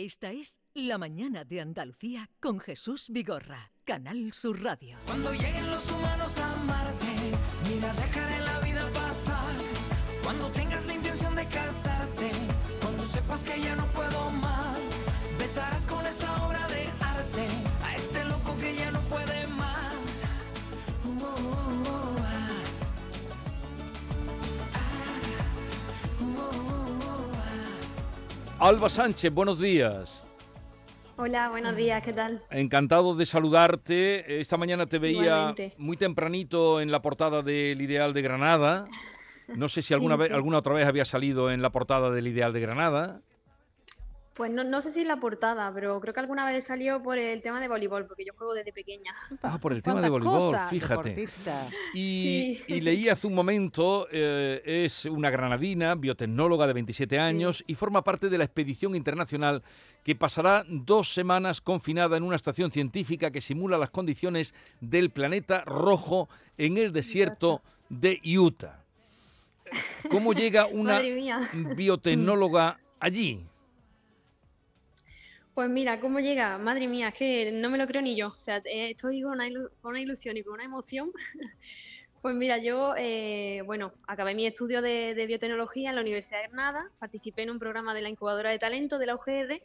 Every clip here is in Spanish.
Esta es La Mañana de Andalucía con Jesús Vigorra, Canal Sur Radio. Cuando lleguen los humanos a Marte, mira, dejaré la vida pasar. Cuando tengas la intención de casarte, cuando sepas que ya no puedo más, besarás con esa obra de arte a este loco que ya no puede más. Alba Sánchez, buenos días. Hola, buenos días, ¿qué tal? Encantado de saludarte. Esta mañana te veía Igualmente. muy tempranito en la portada del Ideal de Granada. No sé si alguna Sí, vez, sí. alguna otra vez había salido en la portada del Ideal de Granada. Pues no, no sé si es la portada, pero creo que alguna vez salió por el tema de voleibol, porque yo juego desde pequeña. Ah, por el tema de ¿Cuántas voleibol, cosas, fíjate. Y, Sí. y leí hace un momento, eh, es una granadina, biotecnóloga de 27 años y forma parte de la expedición internacional que pasará dos semanas confinada en una estación científica que simula las condiciones del planeta rojo en el desierto de Utah. ¿Cómo llega una biotecnóloga allí? Pues mira, ¿cómo llega? Madre mía, es que no me lo creo ni yo. O sea, eh, estoy con una, ilu- con una ilusión y con una emoción. Pues mira, yo, eh, bueno, acabé mi estudio de, de biotecnología en la Universidad de Granada, participé en un programa de la incubadora de talento de la UGR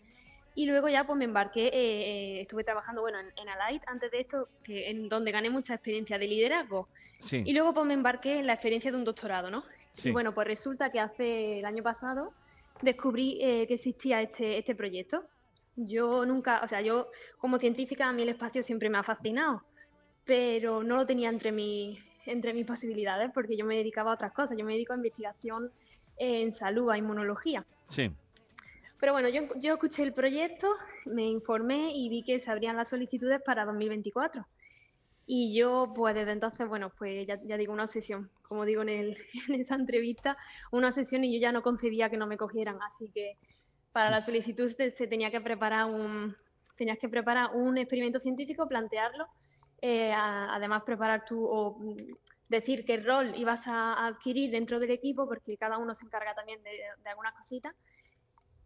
y luego ya pues me embarqué, eh, eh, estuve trabajando, bueno, en, en Alight antes de esto, que, en donde gané mucha experiencia de liderazgo. Sí. Y luego pues me embarqué en la experiencia de un doctorado, ¿no? Sí. Y bueno, pues resulta que hace el año pasado descubrí eh, que existía este, este proyecto. Yo nunca, o sea, yo como científica a mí el espacio siempre me ha fascinado, pero no lo tenía entre, mi, entre mis posibilidades porque yo me dedicaba a otras cosas. Yo me dedico a investigación en salud, a inmunología. Sí. Pero bueno, yo, yo escuché el proyecto, me informé y vi que se abrían las solicitudes para 2024. Y yo, pues desde entonces, bueno, fue, ya, ya digo, una obsesión, como digo en, el, en esa entrevista, una obsesión y yo ya no concebía que no me cogieran. Así que para la solicitud se, se tenía que preparar un, tenías que preparar un experimento científico, plantearlo, eh, a- además preparar tu, o mm, decir qué rol ibas a adquirir dentro del equipo, porque cada uno se encarga también de, de algunas cositas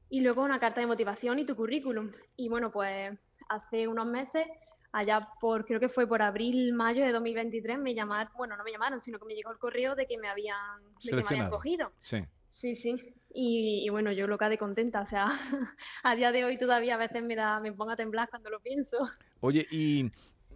y luego una carta de motivación y tu currículum. Y bueno, pues hace unos meses, allá por, creo que fue por abril, mayo de 2023, me llamaron, bueno, no me llamaron, sino que me llegó el correo de que me habían, de que me habían cogido. Sí. Sí, sí. Y, y bueno, yo loca de contenta, o sea, a día de hoy todavía a veces me da, me pongo a temblar cuando lo pienso. Oye, y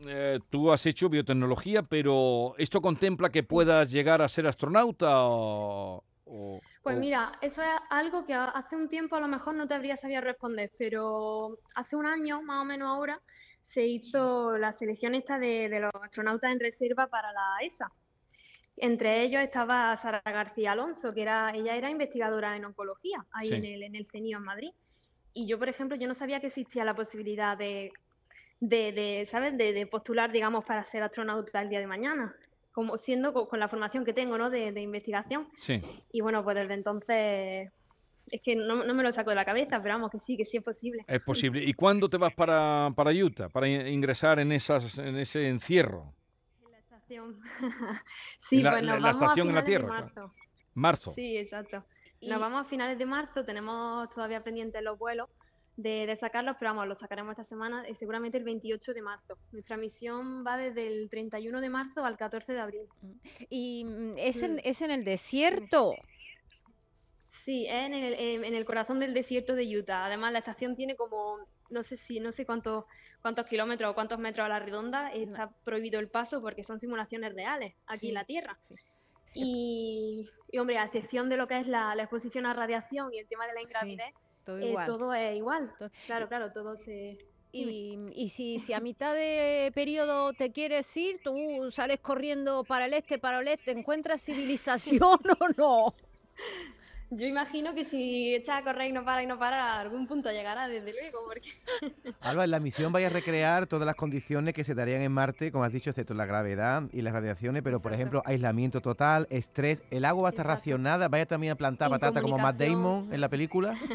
eh, tú has hecho biotecnología, pero ¿esto contempla que puedas llegar a ser astronauta o...? o- Pues o- mira, eso es algo que hace un tiempo a lo mejor no te habría sabido responder, pero hace un año, más o menos ahora, se hizo la selección esta de, de los astronautas en reserva para la ESA. Entre ellos estaba Sara García Alonso, que era, ella era investigadora en oncología, ahí Sí. en el, en el CENIO en Madrid. Y yo, por ejemplo, yo no sabía que existía la posibilidad de, de, de, ¿sabes? De, de postular, digamos, para ser astronauta el día de mañana, como siendo co- con, la formación que tengo, ¿no? De, de investigación. Sí. Y bueno, pues desde entonces es que no, no me lo saco de la cabeza, pero vamos, que sí, que sí es posible. Es posible. ¿Y cuándo te vas para, para Utah, para in- ingresar en, esas, en ese encierro? Estación. sí, En la- pues la- nos la vamos a estación en la finales de Tierra, marzo. Marzo. Sí, exacto. Y- Nos vamos a finales de marzo, tenemos todavía pendientes los vuelos de, de sacarlos, pero vamos, los sacaremos esta semana y seguramente el 28 de marzo. Nuestra misión va desde el 31 de marzo al 14 de abril. Y mm, es en, Mm. es en el desierto. Sí, es en el, en el corazón del desierto de Utah. Además, la estación tiene como, no sé si, no sé cuántos, cuántos kilómetros o cuántos metros a la redonda. Está prohibido el paso porque son simulaciones reales aquí Sí, en la Tierra. sí. Sí, Y, y, hombre, a excepción de lo que es la, la exposición a radiación y el tema de la ingravidez, todo eh, igual. todo es igual. Claro, claro, todo se... Y, y si, si a mitad de periodo te quieres ir, tú sales corriendo para el este, para el este, ¿encuentras civilización o no? Yo imagino que si echas a correr y no para y no para, a algún punto llegará, desde luego, porque... Alba, en la misión vaya a recrear todas las condiciones que se darían en Marte, como has dicho, excepto la gravedad y las radiaciones, pero por ejemplo, aislamiento total, estrés, el agua va a estar racionada, vaya también a plantar patata como Matt. Damon en la película.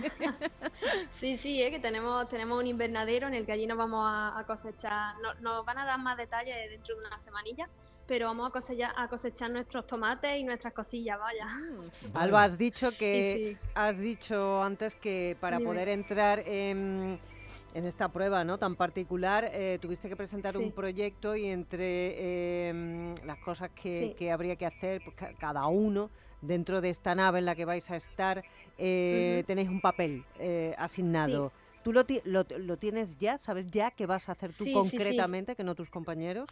Sí, sí, es que tenemos, tenemos un invernadero en el que allí nos vamos a, a cosechar. No- nos van a dar más detalles dentro de una semanilla, pero vamos a cosechar, a cosechar nuestros tomates y nuestras cosillas, vaya. Alba, has dicho que Sí, has dicho antes que para Dime. poder entrar en, en esta prueba ¿no? tan particular eh, tuviste que presentar un proyecto y entre em, las cosas que, Sí. que habría que hacer pues, ca- cada uno dentro de esta nave en la que vais a estar eh, tenéis un papel eh, asignado. ¿Tú lo, ti- lo, lo tienes ya? ¿Sabes ya qué vas a hacer tú Sí, sí, sí. concretamente que no tus compañeros?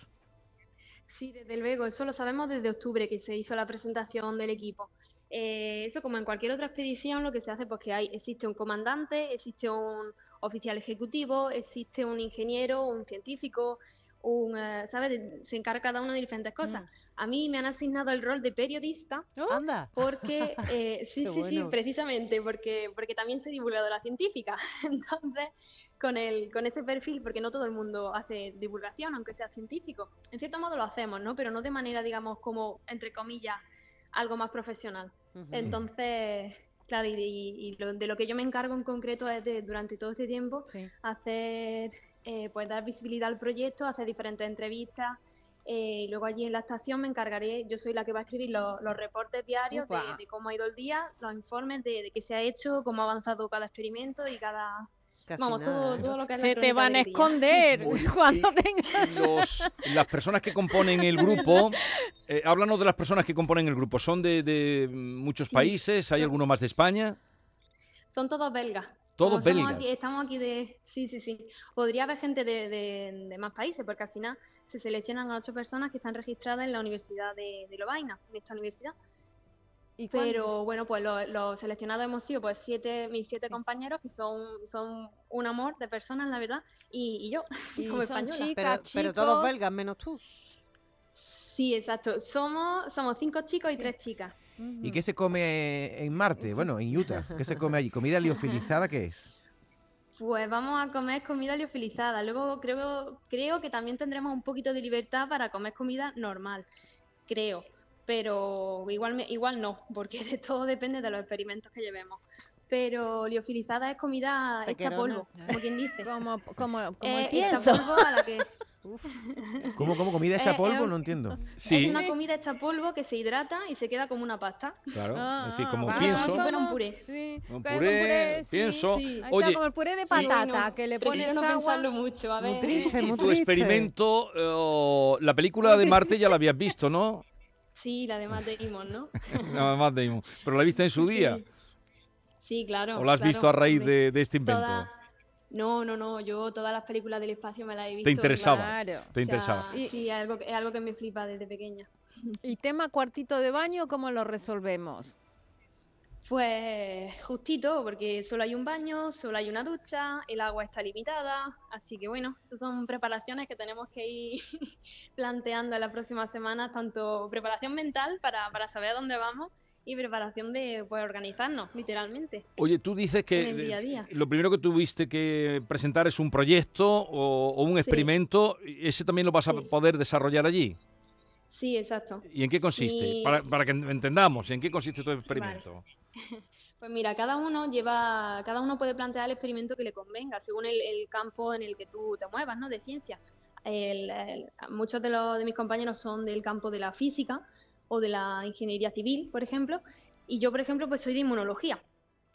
Sí, desde luego, eso lo sabemos desde octubre que se hizo la presentación del equipo. Eh, eso como en cualquier otra expedición lo que se hace pues que hay, existe un comandante, existe un oficial ejecutivo, existe un ingeniero, un científico, un, eh, ¿sabes? Se encarga cada uno de diferentes cosas. Mm. A mí me han asignado el rol de periodista Anda. porque, eh, sí, Qué sí, sí, precisamente, porque, porque también soy divulgadora científica. Entonces, con, el, con ese perfil, porque no todo el mundo hace divulgación, aunque sea científico. En cierto modo lo hacemos, ¿no? Pero no de manera, digamos, como, entre comillas, algo más profesional. Entonces, claro, y, y- y lo- de lo que yo me encargo en concreto es de, durante todo este tiempo, Sí. hacer, eh, pues dar visibilidad al proyecto, hacer diferentes entrevistas. eh, y luego allí en la estación me encargaré, yo soy la que va a escribir los, los reportes diarios de, de cómo ha ido el día, los informes de, de qué se ha hecho, cómo ha avanzado cada experimento y cada... Casi vamos, nada, todo, ¿no? todo lo que Se te van a esconder cuando tengas... Los- las personas que componen el grupo, eh, háblanos de las personas que componen el grupo. ¿Son de, de muchos Sí. países? ¿Hay No. alguno más de España? Son todos belgas. Todos Como belgas. aquí- estamos aquí de... Sí, sí, sí. Podría haber gente de, de- de más países, porque al final se seleccionan a ocho personas que están registradas en la Universidad de, de Lovaina, en esta universidad. Pero bueno, pues los seleccionados hemos sido pues siete, mis siete Sí. compañeros, que son, son un amor de personas, la verdad, y, y yo, Y como española. chicas, Pero, pero todos belgas, menos tú. Sí, exacto. Somos, somos cinco chicos y tres chicas. ¿Y qué se come en Marte? Bueno, en Utah. ¿Qué se come allí? ¿Comida liofilizada qué es? Pues vamos a comer comida liofilizada. Luego creo, creo que también tendremos un poquito de libertad para comer comida normal. Creo. Pero igual, me- igual no, porque de todo depende de los experimentos que llevemos. Pero liofilizada es comida hecha Sequerona. polvo, como quien dice. Como, como, como Eh, el hecha pienso. polvo a la que ¿Cómo, cómo? ¿Comida hecha eh, polvo? No entiendo. Sí, es una comida hecha polvo que se hidrata y se queda como una pasta. claro. Ah, sí, como ah, pienso. Como si fuera un como- puré. Sí, Un como puré, sí, pienso. sí. Ahí está, Oye, como el puré de Sí, patata, bueno, que le pones no agua. pensarlo mucho, a ver. Muy triste, Y muy tu experimento, eh, la película de Marte ya la habías visto, ¿no? Sí, la de Matt Damon, ¿no? Nada más, Damon. ¿Pero la viste en su día? Sí. Sí, claro. ¿O la has claro, visto a raíz de, de este invento? Toda- No, no, no. Yo todas las películas del espacio me las he visto. ¿Te interesaba? Claro. ¿Te o sea, interesaba? Y- Sí, es algo, que- es algo que me flipa desde pequeña. ¿Y tema cuartito de baño, cómo lo resolvemos? Pues justito, porque solo hay un baño, solo hay una ducha, el agua está limitada, así que bueno, esas son preparaciones que tenemos que ir planteando en las próximas semanas, tanto preparación mental para, para saber a dónde vamos y preparación de pues, organizarnos, literalmente. Oye, tú dices que día día. eh, lo primero que tuviste que presentar es un proyecto o, o un Sí. experimento. ¿y ¿Ese también lo vas a poder desarrollar allí? Sí, exacto. ¿Y en qué consiste? Para, para que entendamos, ¿en qué consiste tu experimento? Pues mira, cada uno lleva, cada uno puede plantear el experimento que le convenga, según el, campo en el que tú te muevas, ¿no? De ciencia. Muchos de, los, de mis compañeros son del campo de la física o de la ingeniería civil, por ejemplo, y yo, por ejemplo, pues soy de inmunología.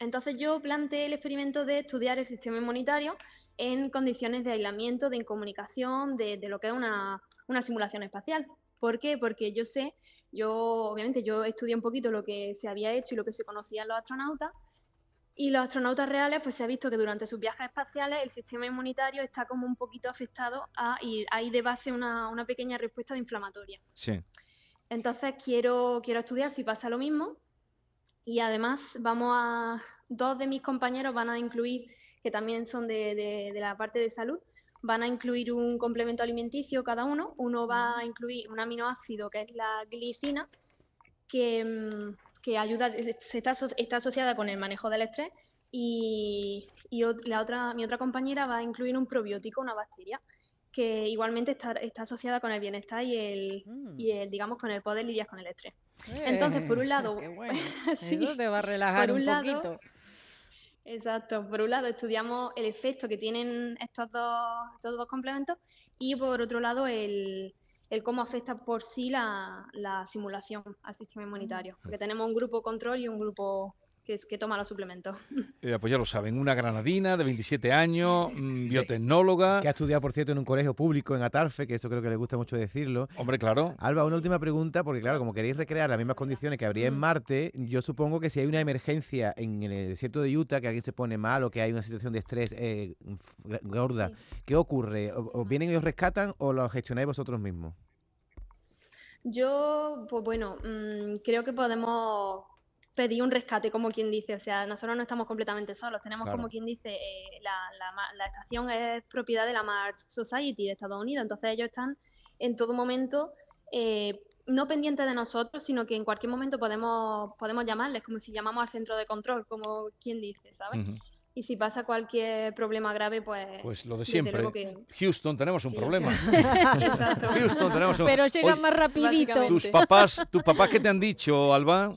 Entonces yo planteé el experimento de estudiar el sistema inmunitario en condiciones de aislamiento, de incomunicación, de, de lo que es una, una simulación espacial. ¿Por qué? Porque yo sé yo, obviamente, yo estudié un poquito lo que se había hecho y lo que se conocían los astronautas. Y los astronautas reales, pues se ha visto que durante sus viajes espaciales el sistema inmunitario está como un poquito afectado a, y hay de base una, una pequeña respuesta de inflamatoria. Sí. Entonces quiero, quiero estudiar si pasa lo mismo. Y además vamos a, dos de mis compañeros van a incluir, que también son de, de- de la parte de salud, van a incluir un complemento alimenticio cada uno. Uno va a incluir un aminoácido que es la glicina, que, mm, que ayuda, se está, está asociada con el manejo del estrés. Y, y la otra, mi otra compañera va a incluir un probiótico, una bacteria, que igualmente está, está asociada con el bienestar y el, Mm. y el, digamos, con el poder lidiar con el estrés. Entonces, por un lado- Qué bueno. Sí. Eso te va a relajar Por un, un lado, poquito. Exacto. Por un lado estudiamos el efecto que tienen estos dos, estos dos complementos y por otro lado el, el cómo afecta por sí la, la simulación al sistema inmunitario. Porque tenemos un grupo control y un grupo que, es- que toma los suplementos. Eh, pues ya lo saben, una granadina de 27 años, mm, biotecnóloga. Que ha estudiado, por cierto, en un colegio público en Atarfe, que eso creo que le gusta mucho decirlo. Hombre, claro. Alba, una última pregunta, porque claro, como queréis recrear las mismas condiciones que habría en Marte, yo supongo que si hay una emergencia en el desierto de Utah, que alguien se pone mal o que hay una situación de estrés eh, gorda, ¿qué ocurre? ¿O- ¿Os vienen y os rescatan o lo gestionáis vosotros mismos? Yo, pues bueno, mm, creo que podemos pedir un rescate, como quien dice. O sea, nosotros no estamos completamente solos. Tenemos, Claro. como quien dice, eh, la, la estación es propiedad de la Mars Society de Estados Unidos. Entonces ellos están en todo momento, eh, no pendientes de nosotros, sino que en cualquier momento podemos, podemos llamarles, como si llamamos al centro de control, como quien dice, ¿sabes? Y si pasa cualquier problema grave, pues... Pues lo de siempre. que- Houston, tenemos un Sí, problema. Exacto. Houston, tenemos un Pero llega Oye, más rapidito. ¿Tus papás, tus papás qué te han dicho, Alba?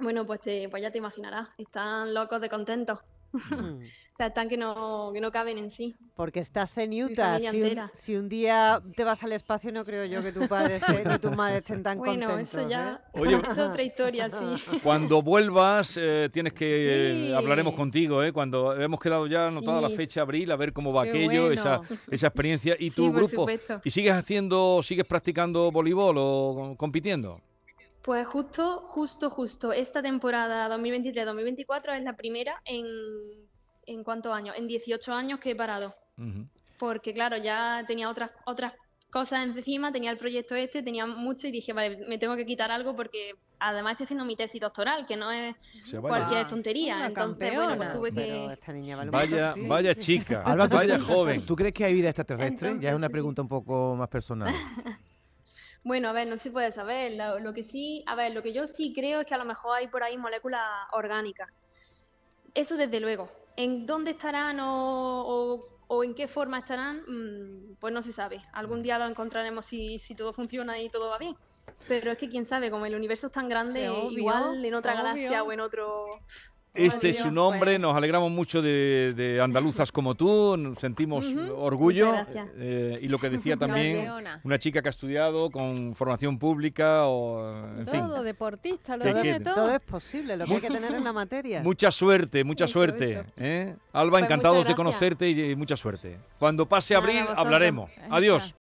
Bueno, pues, te, pues ya te imaginarás, están locos de contentos. Mm. O sea, están que no, que no caben en sí. Porque estás en Utah. Si un, si un día te vas al espacio, no creo yo que tu padre esté- ni tu madre estén tan Bueno, contentos. eso ya ¿eh? Oye, es otra historia, sí. Cuando vuelvas, eh, tienes que. Sí. hablaremos contigo, ¿eh? Cuando hemos quedado ya anotada la Sí. fecha abril, a ver cómo va Qué aquello, esa, bueno. esa experiencia. ¿Y tu Sí, grupo? supuesto. ¿Y sigues haciendo, sigues practicando voleibol o compitiendo? Pues justo, justo, justo, esta temporada 2023-2024 es la primera en, ¿en cuántos años? En 18 años que he parado. Porque claro, ya tenía otras, otras cosas encima, tenía el proyecto este, tenía mucho y dije, vale, me tengo que quitar algo porque además estoy haciendo mi tesis doctoral, que no es cualquier tontería. una Entonces, bueno, pues campeona. tuve Pero que... esta niña vale un vaya, sí. vaya chica, Alba, ¿tú, vaya joven. ¿tú crees que hay vida extraterrestre? ya es una pregunta un poco más personal. Bueno, a ver, no se puede saber. Lo, lo que sí, a ver, lo que yo sí creo es que a lo mejor hay por ahí moléculas orgánicas. Eso desde luego. ¿En dónde estarán o, o- o en qué forma estarán? Mm, pues no se sabe. Algún día lo encontraremos si, si todo funciona y todo va bien. Pero es que quién sabe, como el universo es tan grande, Sí, obvio, igual en otra galaxia o en otro... Este es su nombre, pues. nos alegramos mucho de, de andaluzas como tú, nos sentimos orgullo. Eh, y lo que decía también, una chica que ha estudiado con formación pública o, en fin. Todo, deportista, lo Que tiene todo. Todo es posible, lo que hay que tener en la materia. Mucha suerte, mucha suerte. ¿eh? Alba, Pues encantados de conocerte y, y mucha suerte. Cuando pase abril hablaremos. Adiós.